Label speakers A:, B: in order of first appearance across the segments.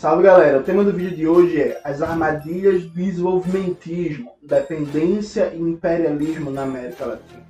A: Salve galera, o tema do vídeo de hoje é as armadilhas do desenvolvimentismo, dependência e imperialismo na América Latina.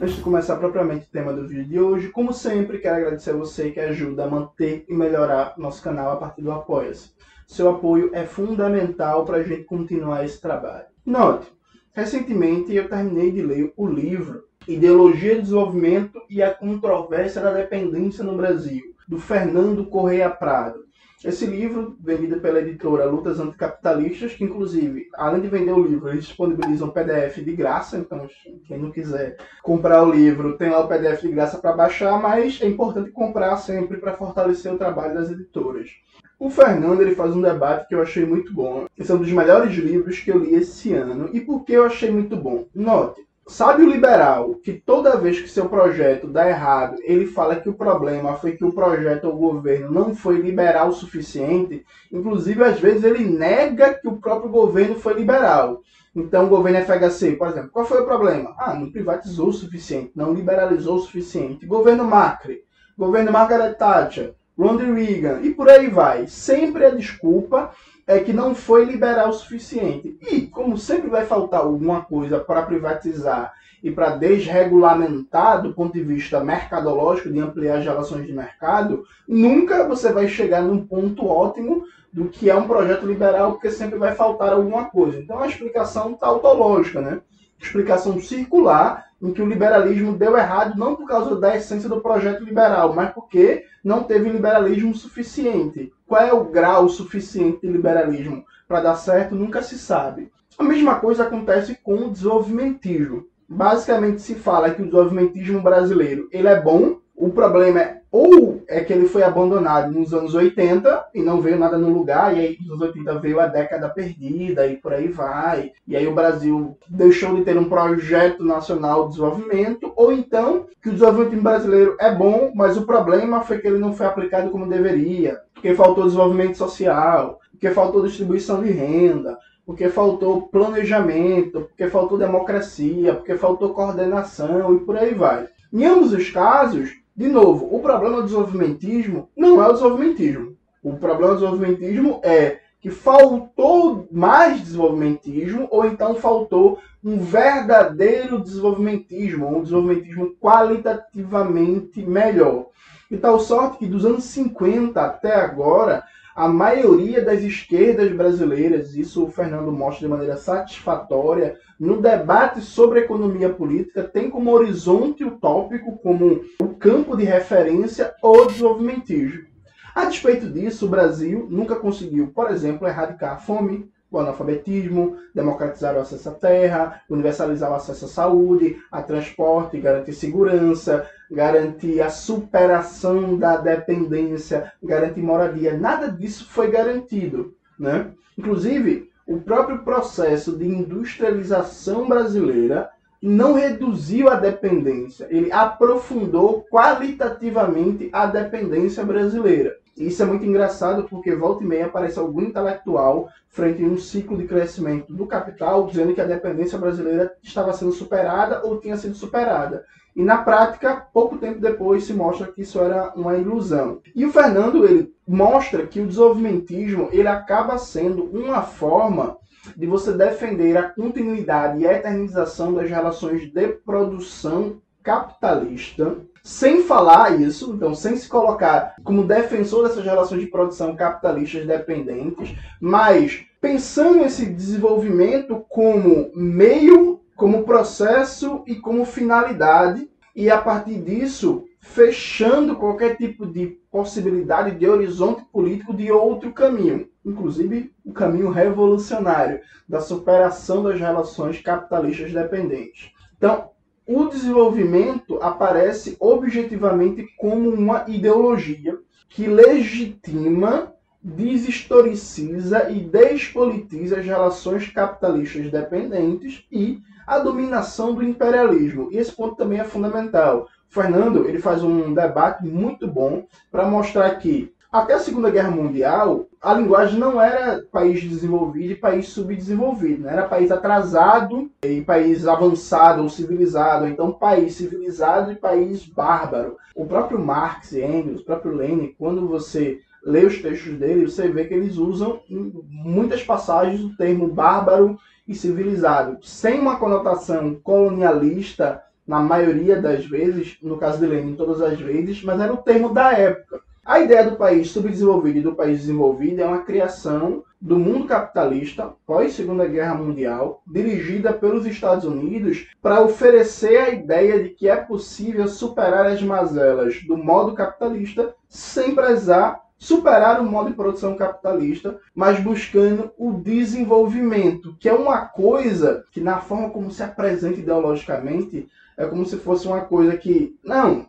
A: Antes de começar propriamente o tema do vídeo de hoje, como sempre, quero agradecer a você que ajuda a manter e melhorar nosso canal a partir do Apoia-se. Seu apoio é fundamental para a gente continuar esse trabalho. Note, recentemente eu terminei de ler o livro Ideologia Desenvolvimento e a Controvérsia da Dependência no Brasil, do Fernando Correia Prado. Esse livro, vendido pela editora Lutas Anticapitalistas, que inclusive, além de vender o livro, eles disponibilizam PDF de graça, então quem não quiser comprar o livro, tem lá o PDF de graça para baixar, mas é importante comprar sempre para fortalecer o trabalho das editoras. O Fernando ele faz um debate que eu achei muito bom. Esse é um dos melhores livros que eu li esse ano. E por que eu achei muito bom? Note, Sabe o liberal que toda vez que seu projeto dá errado, ele fala que o problema foi que o projeto ou o governo não foi liberal o suficiente? Inclusive, às vezes, ele nega que o próprio governo foi liberal. Então, o governo FHC, por exemplo, qual foi o problema? Ah, não privatizou o suficiente, não liberalizou o suficiente. Governo Macri, governo Margaret Thatcher, Ronald Reagan e por aí vai. Sempre a desculpa é que não foi liberal o suficiente. E, como sempre vai faltar alguma coisa para privatizar e para desregulamentar do ponto de vista mercadológico, de ampliar as relações de mercado, nunca você vai chegar num ponto ótimo do que é um projeto liberal, porque sempre vai faltar alguma coisa. Então, a explicação tautológica, né? Explicação circular em que o liberalismo deu errado não por causa da essência do projeto liberal, mas porque não teve liberalismo suficiente. Qual é o grau suficiente de liberalismo para dar certo, nunca se sabe. A mesma coisa acontece com o desenvolvimentismo. Basicamente se fala que o desenvolvimentismo brasileiro ele é bom, o problema é ou é que ele foi abandonado nos anos 80 e não veio nada no lugar, e aí nos anos 80 veio a década perdida e por aí vai. E aí o Brasil deixou de ter um projeto nacional de desenvolvimento, ou então que o desenvolvimento brasileiro é bom, mas o problema foi que ele não foi aplicado como deveria, porque faltou desenvolvimento social, porque faltou distribuição de renda, porque faltou planejamento, porque faltou democracia, porque faltou coordenação e por aí vai. Em ambos os casos, de novo, o problema do desenvolvimentismo não é o desenvolvimentismo. O problema do desenvolvimentismo é que faltou mais desenvolvimentismo ou então faltou um verdadeiro desenvolvimentismo, um desenvolvimentismo qualitativamente melhor. E tal sorte que dos anos 50 até agora, a maioria das esquerdas brasileiras, isso o Fernando mostra de maneira satisfatória, no debate sobre economia política, tem como horizonte utópico, como o campo de referência, o desenvolvimentismo. A despeito disso, o Brasil nunca conseguiu, por exemplo, erradicar a fome, o analfabetismo, democratizar o acesso à terra, universalizar o acesso à saúde, a transporte, garantir segurança, garantir a superação da dependência, garantir moradia. Nada disso foi garantido. Né? Inclusive, o próprio processo de industrialização brasileira não reduziu a dependência, ele aprofundou qualitativamente a dependência brasileira. Isso é muito engraçado porque volta e meia aparece algum intelectual frente a um ciclo de crescimento do capital dizendo que a dependência brasileira estava sendo superada ou tinha sido superada. E na prática, pouco tempo depois se mostra que isso era uma ilusão. E o Fernando ele mostra que o desenvolvimentismo ele acaba sendo uma forma de você defender a continuidade e a eternização das relações de produção capitalista sem falar isso, então sem se colocar como defensor dessas relações de produção capitalistas dependentes, mas pensando esse desenvolvimento como meio, como processo e como finalidade, e a partir disso fechando qualquer tipo de possibilidade de horizonte político de outro caminho, inclusive o caminho revolucionário da superação das relações capitalistas dependentes. Então, o desenvolvimento aparece objetivamente como uma ideologia que legitima, deshistoriciza e despolitiza as relações capitalistas dependentes e a dominação do imperialismo. E esse ponto também é fundamental. O Fernando ele faz um debate muito bom para mostrar que até a Segunda Guerra Mundial, a linguagem não era país desenvolvido e país subdesenvolvido, né? era país atrasado e país avançado ou civilizado, então país civilizado e país bárbaro. O próprio Marx e Engels, o próprio Lenin, quando você lê os textos dele, você vê que eles usam em muitas passagens o termo bárbaro e civilizado, sem uma conotação colonialista na maioria das vezes, no caso de Lenin, todas as vezes, mas era o termo da época. A ideia do país subdesenvolvido e do país desenvolvido é uma criação do mundo capitalista pós Segunda Guerra Mundial, dirigida pelos Estados Unidos para oferecer a ideia de que é possível superar as mazelas do modo capitalista sem precisar superar o modo de produção capitalista, mas buscando o desenvolvimento, que é uma coisa que na forma como se apresenta ideologicamente é como se fosse uma coisa que não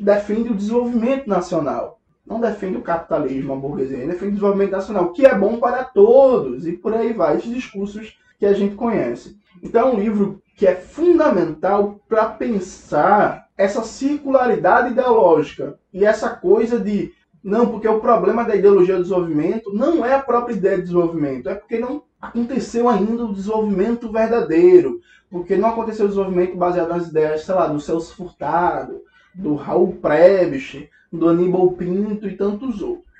A: defende o desenvolvimento nacional. Não defende o capitalismo, a burguesia, defende o desenvolvimento nacional, que é bom para todos, e por aí vai, esses discursos que a gente conhece. Então é um livro que é fundamental para pensar essa circularidade ideológica e essa coisa de não, porque o problema da ideologia do desenvolvimento não é a própria ideia de desenvolvimento, é porque não aconteceu ainda o desenvolvimento verdadeiro, porque não aconteceu o desenvolvimento baseado nas ideias, sei lá, do Celso Furtado, do Raul Prebisch, do Aníbal Pinto e tantos outros.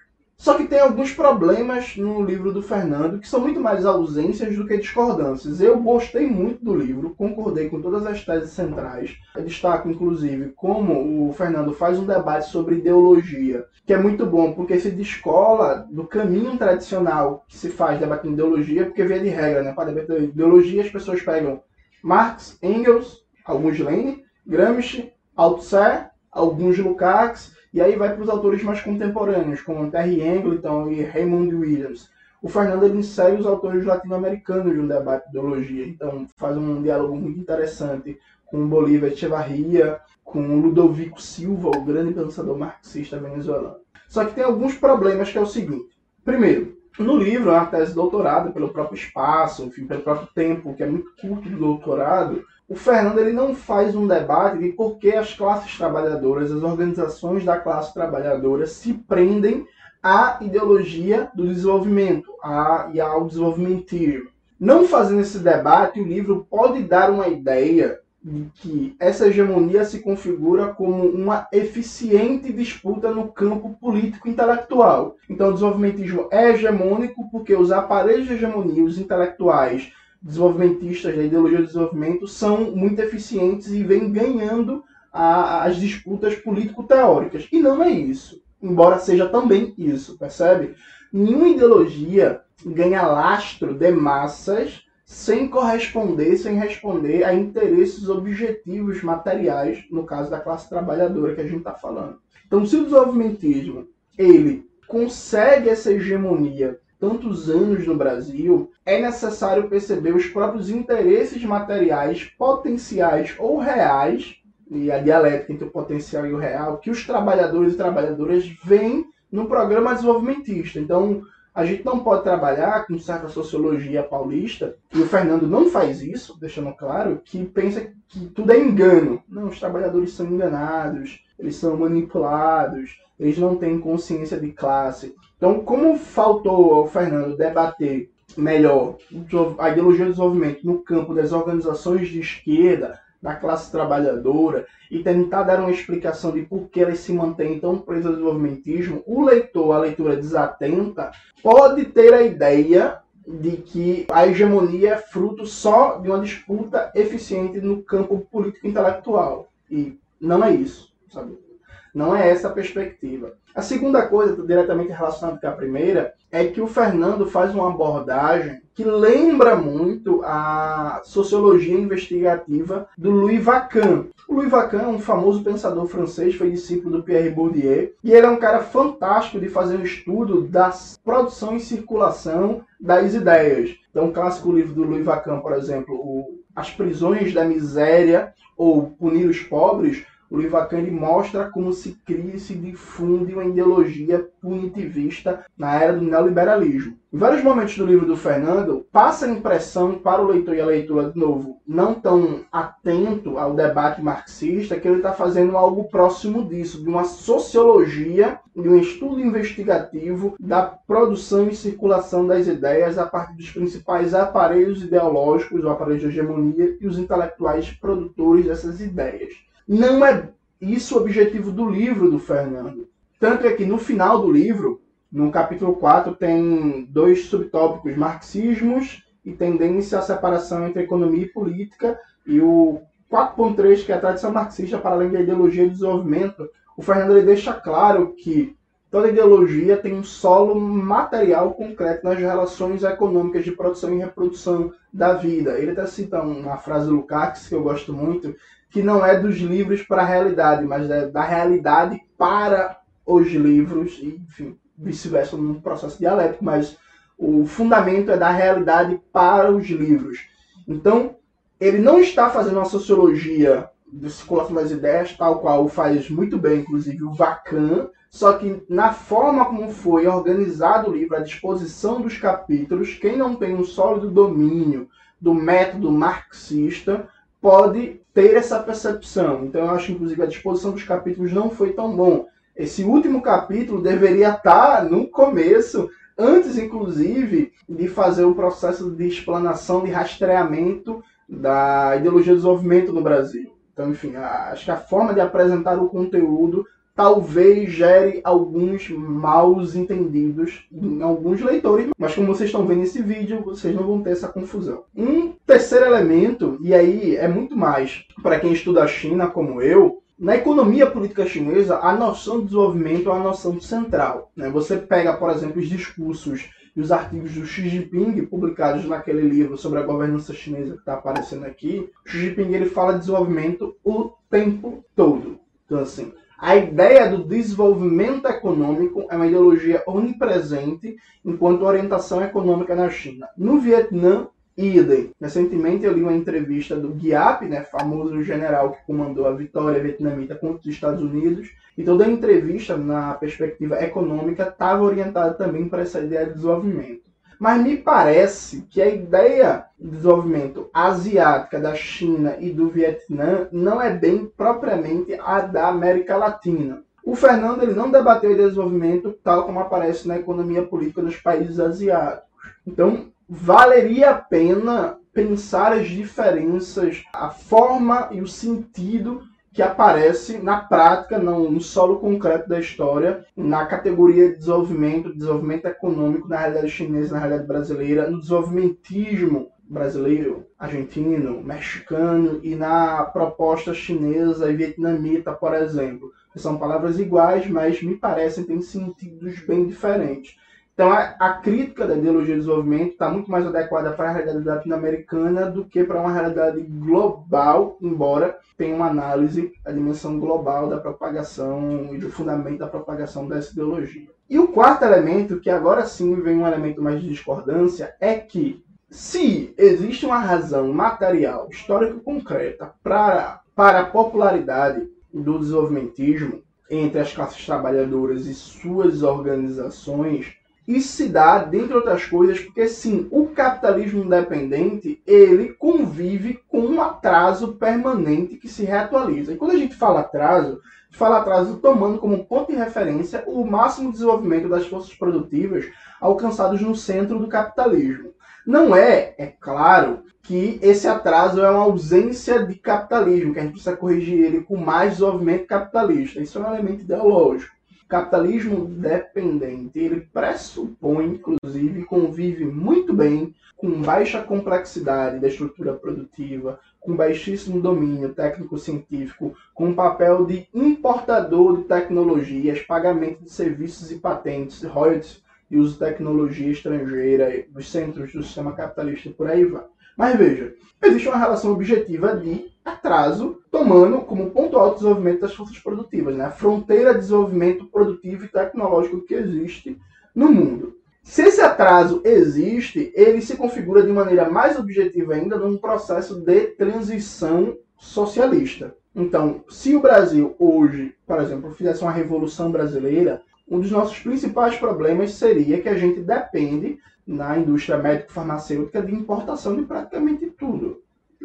A: Só que tem alguns problemas no livro do Fernando que são muito mais ausências do que discordâncias. Eu gostei muito do livro, concordei com todas as teses centrais. Eu destaco, inclusive, como o Fernando faz um debate sobre ideologia, que é muito bom, porque se descola do caminho tradicional que se faz debatendo ideologia, porque via de regra, né? Para debater ideologia, as pessoas pegam Marx, Engels, alguns Lenin, Gramsci, Althusser, alguns Lukács, e aí vai para os autores mais contemporâneos, como Terry Angleton e Raymond Williams. O Fernando ele insere os autores latino-americanos um debate de ideologia, então faz um diálogo muito interessante com Bolívar Echevarria, com Ludovico Silva, o grande pensador marxista venezuelano. Só que tem alguns problemas que é o seguinte. Primeiro, no livro, é uma tese doutorado, pelo próprio espaço, enfim, pelo próprio tempo, que é muito curto do doutorado, o Fernando ele não faz um debate de por que as classes trabalhadoras, as organizações da classe trabalhadora se prendem à ideologia do desenvolvimento a, e ao desenvolvimentismo. Não fazendo esse debate, o livro pode dar uma ideia de que essa hegemonia se configura como uma eficiente disputa no campo político intelectual. Então, o desenvolvimentismo é hegemônico porque os aparelhos de hegemonia, os intelectuais, desenvolvimentistas da ideologia do desenvolvimento são muito eficientes e vêm ganhando a, as disputas político-teóricas. E não é isso, embora seja também isso, percebe? Nenhuma ideologia ganha lastro de massas sem corresponder, sem responder a interesses objetivos materiais, no caso da classe trabalhadora que a gente está falando. Então, se o desenvolvimentismo ele consegue essa hegemonia tantos anos no Brasil, é necessário perceber os próprios interesses materiais, potenciais ou reais, e a dialética entre o potencial e o real, que os trabalhadores e trabalhadoras veem no programa desenvolvimentista. Então, a gente não pode trabalhar com certa sociologia paulista, e o Fernando não faz isso, deixando claro, que pensa que tudo é engano. Não, os trabalhadores são enganados, eles são manipulados, eles não têm consciência de classe. Então, como faltou ao Fernando debater melhor a ideologia do desenvolvimento no campo das organizações de esquerda, da classe trabalhadora, e tentar dar uma explicação de por que elas se mantêm tão presas ao desenvolvimentismo, o leitor, a leitura desatenta, pode ter a ideia de que a hegemonia é fruto só de uma disputa eficiente no campo político intelectual. E não é isso, sabe? Não é essa a perspectiva. A segunda coisa, diretamente relacionada com a primeira, é que o Fernando faz uma abordagem que lembra muito a sociologia investigativa do Louis Vacan. O Louis Vacan é um famoso pensador francês, foi discípulo do Pierre Bourdieu, e ele é um cara fantástico de fazer um estudo da produção e circulação das ideias. Então, um clássico livro do Louis Vacan, por exemplo, As Prisões da Miséria ou Punir os Pobres, o livro Akan mostra como se cria e se difunde uma ideologia punitivista na era do neoliberalismo. Em vários momentos do livro do Fernando, passa a impressão para o leitor e a leitura, de novo, não tão atento ao debate marxista, que ele está fazendo algo próximo disso, de uma sociologia, de um estudo investigativo da produção e circulação das ideias a partir dos principais aparelhos ideológicos, o aparelho de hegemonia e os intelectuais produtores dessas ideias. Não é isso o objetivo do livro do Fernando. Tanto é que no final do livro, no capítulo 4, tem dois subtópicos: marxismos e tendência à separação entre economia e política, e o 4.3, que é a tradição marxista para além da ideologia do desenvolvimento. O Fernando ele deixa claro que toda ideologia tem um solo material concreto nas relações econômicas de produção e reprodução da vida. Ele até cita uma frase do Lukács que eu gosto muito, que não é dos livros para a realidade, mas é da realidade para os livros, e, enfim, vice-versa, num processo dialético, mas o fundamento é da realidade para os livros. Então, ele não está fazendo uma sociologia de circulação das ideias, tal qual faz muito bem, inclusive, o Vacan, só que na forma como foi organizado o livro, a disposição dos capítulos, quem não tem um sólido domínio do método marxista pode ter essa percepção. Então eu acho, inclusive, a disposição dos capítulos não foi tão bom. Esse último capítulo deveria estar no começo, antes, inclusive, de fazer o processo de explanação, de rastreamento da ideologia do desenvolvimento no Brasil. Então, enfim, acho que a forma de apresentar o conteúdo talvez gere alguns maus entendidos em alguns leitores, mas como vocês estão vendo nesse vídeo, vocês não vão ter essa confusão. Um terceiro elemento, e aí é muito mais para quem estuda a China como eu, na economia política chinesa, a noção de desenvolvimento é uma noção central. Né? Você pega, por exemplo, os discursos e os artigos do Xi Jinping, publicados naquele livro sobre a governança chinesa que está aparecendo aqui. Xi Jinping ele fala de desenvolvimento o tempo todo. Então, assim, a ideia do desenvolvimento econômico é uma ideologia onipresente enquanto orientação econômica na China. No Vietnã, idem. Recentemente eu li uma entrevista do Giap, né, famoso general que comandou a vitória vietnamita contra os Estados Unidos, e toda a entrevista, na perspectiva econômica, estava orientada também para essa ideia de desenvolvimento. Mas me parece que a ideia de desenvolvimento asiática da China e do Vietnã não é bem propriamente a da América Latina. O Fernando ele não debateu o desenvolvimento tal como aparece na economia política dos países asiáticos. Então, valeria a pena pensar as diferenças, a forma e o sentido que aparece na prática, no, solo concreto da história, na categoria de desenvolvimento, desenvolvimento econômico na realidade chinesa, na realidade brasileira, no desenvolvimentismo brasileiro, argentino, mexicano e na proposta chinesa e vietnamita, por exemplo. São palavras iguais, mas me parecem ter sentidos bem diferentes. Então, a, a, crítica da ideologia do desenvolvimento está muito mais adequada para a realidade latino-americana do que para uma realidade global, embora tenha uma análise da dimensão global da propagação e do fundamento da propagação dessa ideologia. E o quarto elemento, que agora sim vem um elemento mais de discordância, é que se existe uma razão material, histórica concreta para, para a popularidade do desenvolvimentismo entre as classes trabalhadoras e suas organizações, isso se dá, dentre outras coisas, porque sim, o capitalismo independente ele convive com um atraso permanente que se reatualiza. E quando a gente fala atraso, fala atraso tomando como ponto de referência o máximo desenvolvimento das forças produtivas alcançados no centro do capitalismo. Não é, é claro, que esse atraso é uma ausência de capitalismo, que a gente precisa corrigir ele com mais desenvolvimento capitalista. Isso é um elemento ideológico capitalismo dependente, ele pressupõe, inclusive, convive muito bem com baixa complexidade da estrutura produtiva, com baixíssimo domínio técnico-científico, com um papel de importador de tecnologias, pagamento de serviços e patentes, royalties e uso de tecnologia estrangeira dos centros do sistema capitalista e por aí vai. Mas veja, existe uma relação objetiva de atraso, tomando como ponto alto o desenvolvimento das forças produtivas, né? a fronteira de desenvolvimento produtivo e tecnológico que existe no mundo. Se esse atraso existe, ele se configura de maneira mais objetiva ainda num processo de transição socialista. Então, se o Brasil hoje, por exemplo, fizesse uma revolução brasileira, um dos nossos principais problemas seria que a gente depende na indústria médico-farmacêutica de importação de praticamente.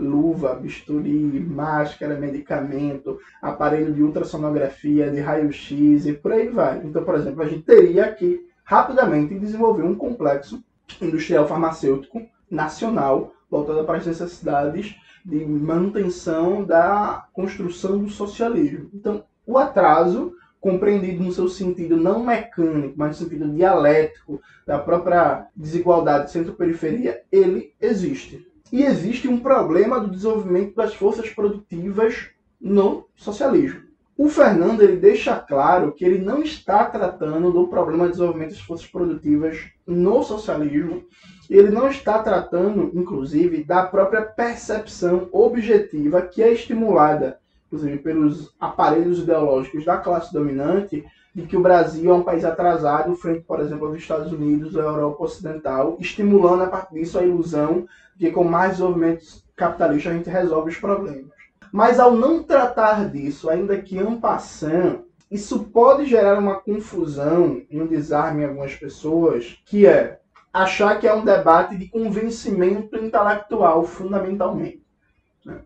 A: Luva, bisturi, máscara, medicamento, aparelho de ultrassonografia, de raio-x e por aí vai. Então, por exemplo, a gente teria que rapidamente desenvolver um complexo industrial farmacêutico nacional voltado para as necessidades de manutenção da construção do socialismo. Então, o atraso compreendido no seu sentido não mecânico, mas no sentido dialético da própria desigualdade centro-periferia, ele existe. E existe um problema do desenvolvimento das forças produtivas no socialismo. O Fernando ele deixa claro que ele não está tratando do problema do desenvolvimento das forças produtivas no socialismo, ele não está tratando, inclusive, da própria percepção objetiva que é estimulada inclusive pelos aparelhos ideológicos da classe dominante, de que o Brasil é um país atrasado frente, por exemplo, aos Estados Unidos, à Europa Ocidental, estimulando a partir disso a ilusão de que com mais desenvolvimento capitalista a gente resolve os problemas. Mas ao não tratar disso, ainda que en isso pode gerar uma confusão e um desarme em algumas pessoas, que é achar que é um debate de convencimento intelectual, fundamentalmente. Né?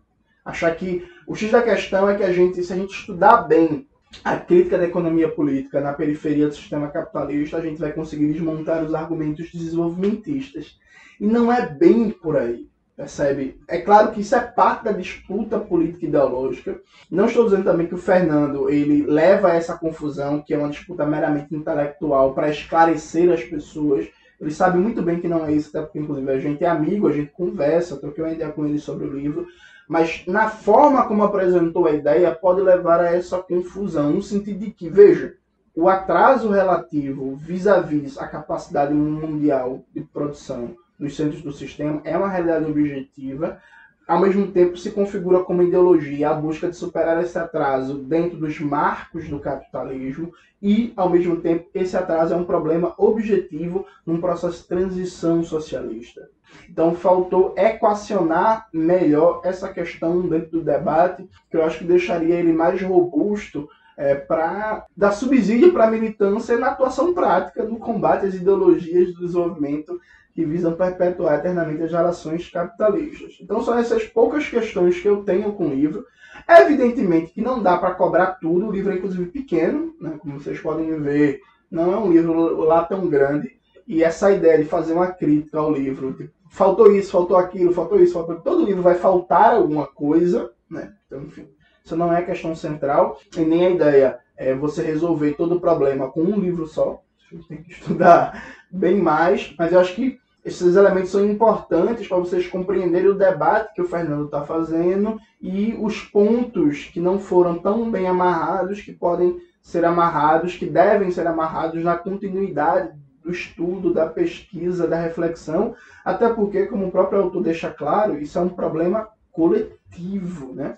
A: Achar que o X da questão é que a gente, se a gente estudar bem a crítica da economia política na periferia do sistema capitalista, a gente vai conseguir desmontar os argumentos desenvolvimentistas. E não é bem por aí, percebe? É claro que isso é parte da disputa política ideológica. Não estou dizendo também que o Fernando ele leva essa confusão, que é uma disputa meramente intelectual, para esclarecer as pessoas. Ele sabe muito bem que não é isso, até porque, inclusive, a gente é amigo, a gente conversa, troquei uma ideia com ele sobre o livro mas na forma como apresentou a ideia pode levar a essa confusão, no sentido de que, veja, o atraso relativo vis-à-vis -a, capacidade mundial de produção nos centros do sistema é uma realidade objetiva, ao mesmo tempo se configura como ideologia a busca de superar esse atraso dentro dos marcos do capitalismo e, ao mesmo tempo, esse atraso é um problema objetivo num processo de transição socialista. Então, faltou equacionar melhor essa questão dentro do debate, que eu acho que deixaria ele mais robusto é, para dar subsídio para a militância na atuação prática no combate às ideologias do desenvolvimento que visam perpetuar eternamente as gerações capitalistas. Então são essas poucas questões que eu tenho com o livro. Evidentemente que não dá para cobrar tudo, o livro é inclusive pequeno, né? como vocês podem ver, não é um livro lá tão grande. E essa ideia de fazer uma crítica ao livro, de, faltou isso, faltou aquilo, faltou isso, faltou todo livro vai faltar alguma coisa, né? Então, enfim, isso não é questão central e nem a ideia é você resolver todo o problema com um livro só. Tem que estudar bem mais, mas eu acho que esses elementos são importantes para vocês compreenderem o debate que o Fernando está fazendo e os pontos que não foram tão bem amarrados que podem ser amarrados, que devem ser amarrados na continuidade do estudo, da pesquisa, da reflexão, até porque, como o próprio autor deixa claro, isso é um problema coletivo, né?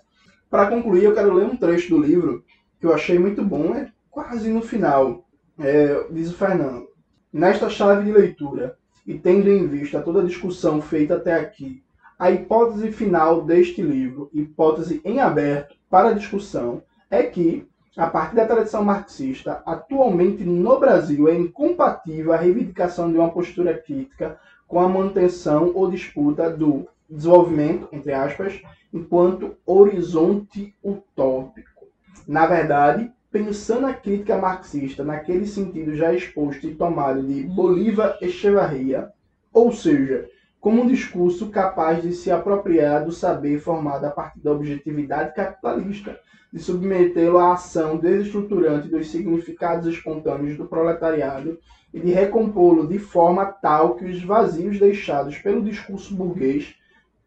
A: Para concluir, eu quero ler um trecho do livro que eu achei muito bom, é quase no final. É, diz o Fernando. Nesta chave de leitura, e tendo em vista toda a discussão feita até aqui, a hipótese final deste livro, hipótese em aberto para discussão, é que, a partir da tradição marxista, atualmente no Brasil é incompatível a reivindicação de uma postura crítica com a manutenção ou disputa do desenvolvimento, entre aspas, enquanto horizonte utópico. Na verdade, pensando a crítica marxista naquele sentido já exposto e tomado de Bolívar Echevarria, ou seja, como um discurso capaz de se apropriar do saber formado a partir da objetividade capitalista, de submetê-lo à ação desestruturante dos significados espontâneos do proletariado e de recompô-lo de forma tal que os vazios deixados pelo discurso burguês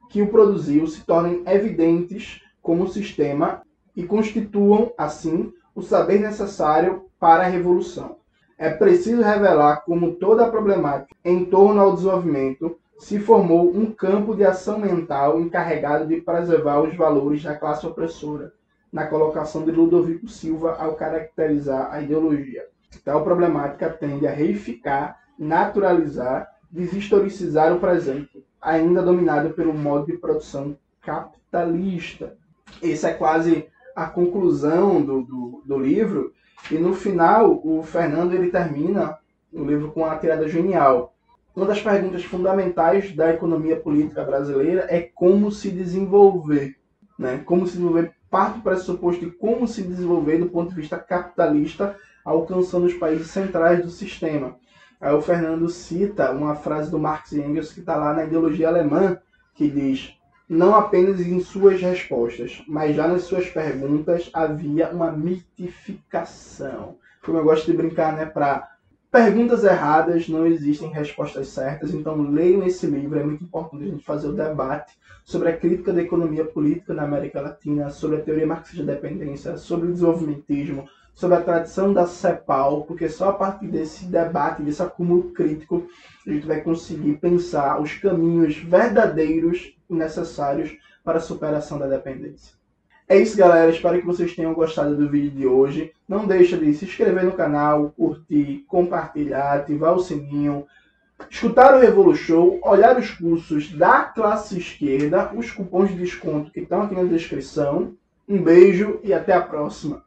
A: que o produziu se tornem evidentes como sistema e constituam, assim, o saber necessário para a revolução. É preciso revelar como toda a problemática em torno ao desenvolvimento se formou um campo de ação mental encarregado de preservar os valores da classe opressora, na colocação de Ludovico Silva ao caracterizar a ideologia. Tal problemática tende a reificar, naturalizar, deshistoricizar o presente, ainda dominado pelo modo de produção capitalista. Esse é quase a conclusão do, do, do livro, e no final o Fernando ele termina o livro com uma tirada genial. Uma das perguntas fundamentais da economia política brasileira é como se desenvolver. Né? Como se desenvolver parte do pressuposto de como se desenvolver do ponto de vista capitalista, alcançando os países centrais do sistema. Aí o Fernando cita uma frase do Marx e Engels que está lá na ideologia alemã, que diz: não apenas em suas respostas, mas já nas suas perguntas havia uma mitificação. Como eu gosto de brincar, né, para perguntas erradas não existem respostas certas, então leiam esse livro, é muito importante a gente fazer o debate sobre a crítica da economia política na América Latina, sobre a teoria marxista da dependência, sobre o desenvolvimentismo, sobre a tradição da CEPAL, porque só a partir desse debate, desse acúmulo crítico, a gente vai conseguir pensar os caminhos verdadeiros necessários para a superação da dependência. É isso, galera. Espero que vocês tenham gostado do vídeo de hoje. Não deixa de se inscrever no canal, curtir, compartilhar, ativar o sininho, escutar o Revolu Show, olhar os cursos da classe esquerda, os cupons de desconto que estão aqui na descrição. Um beijo e até a próxima.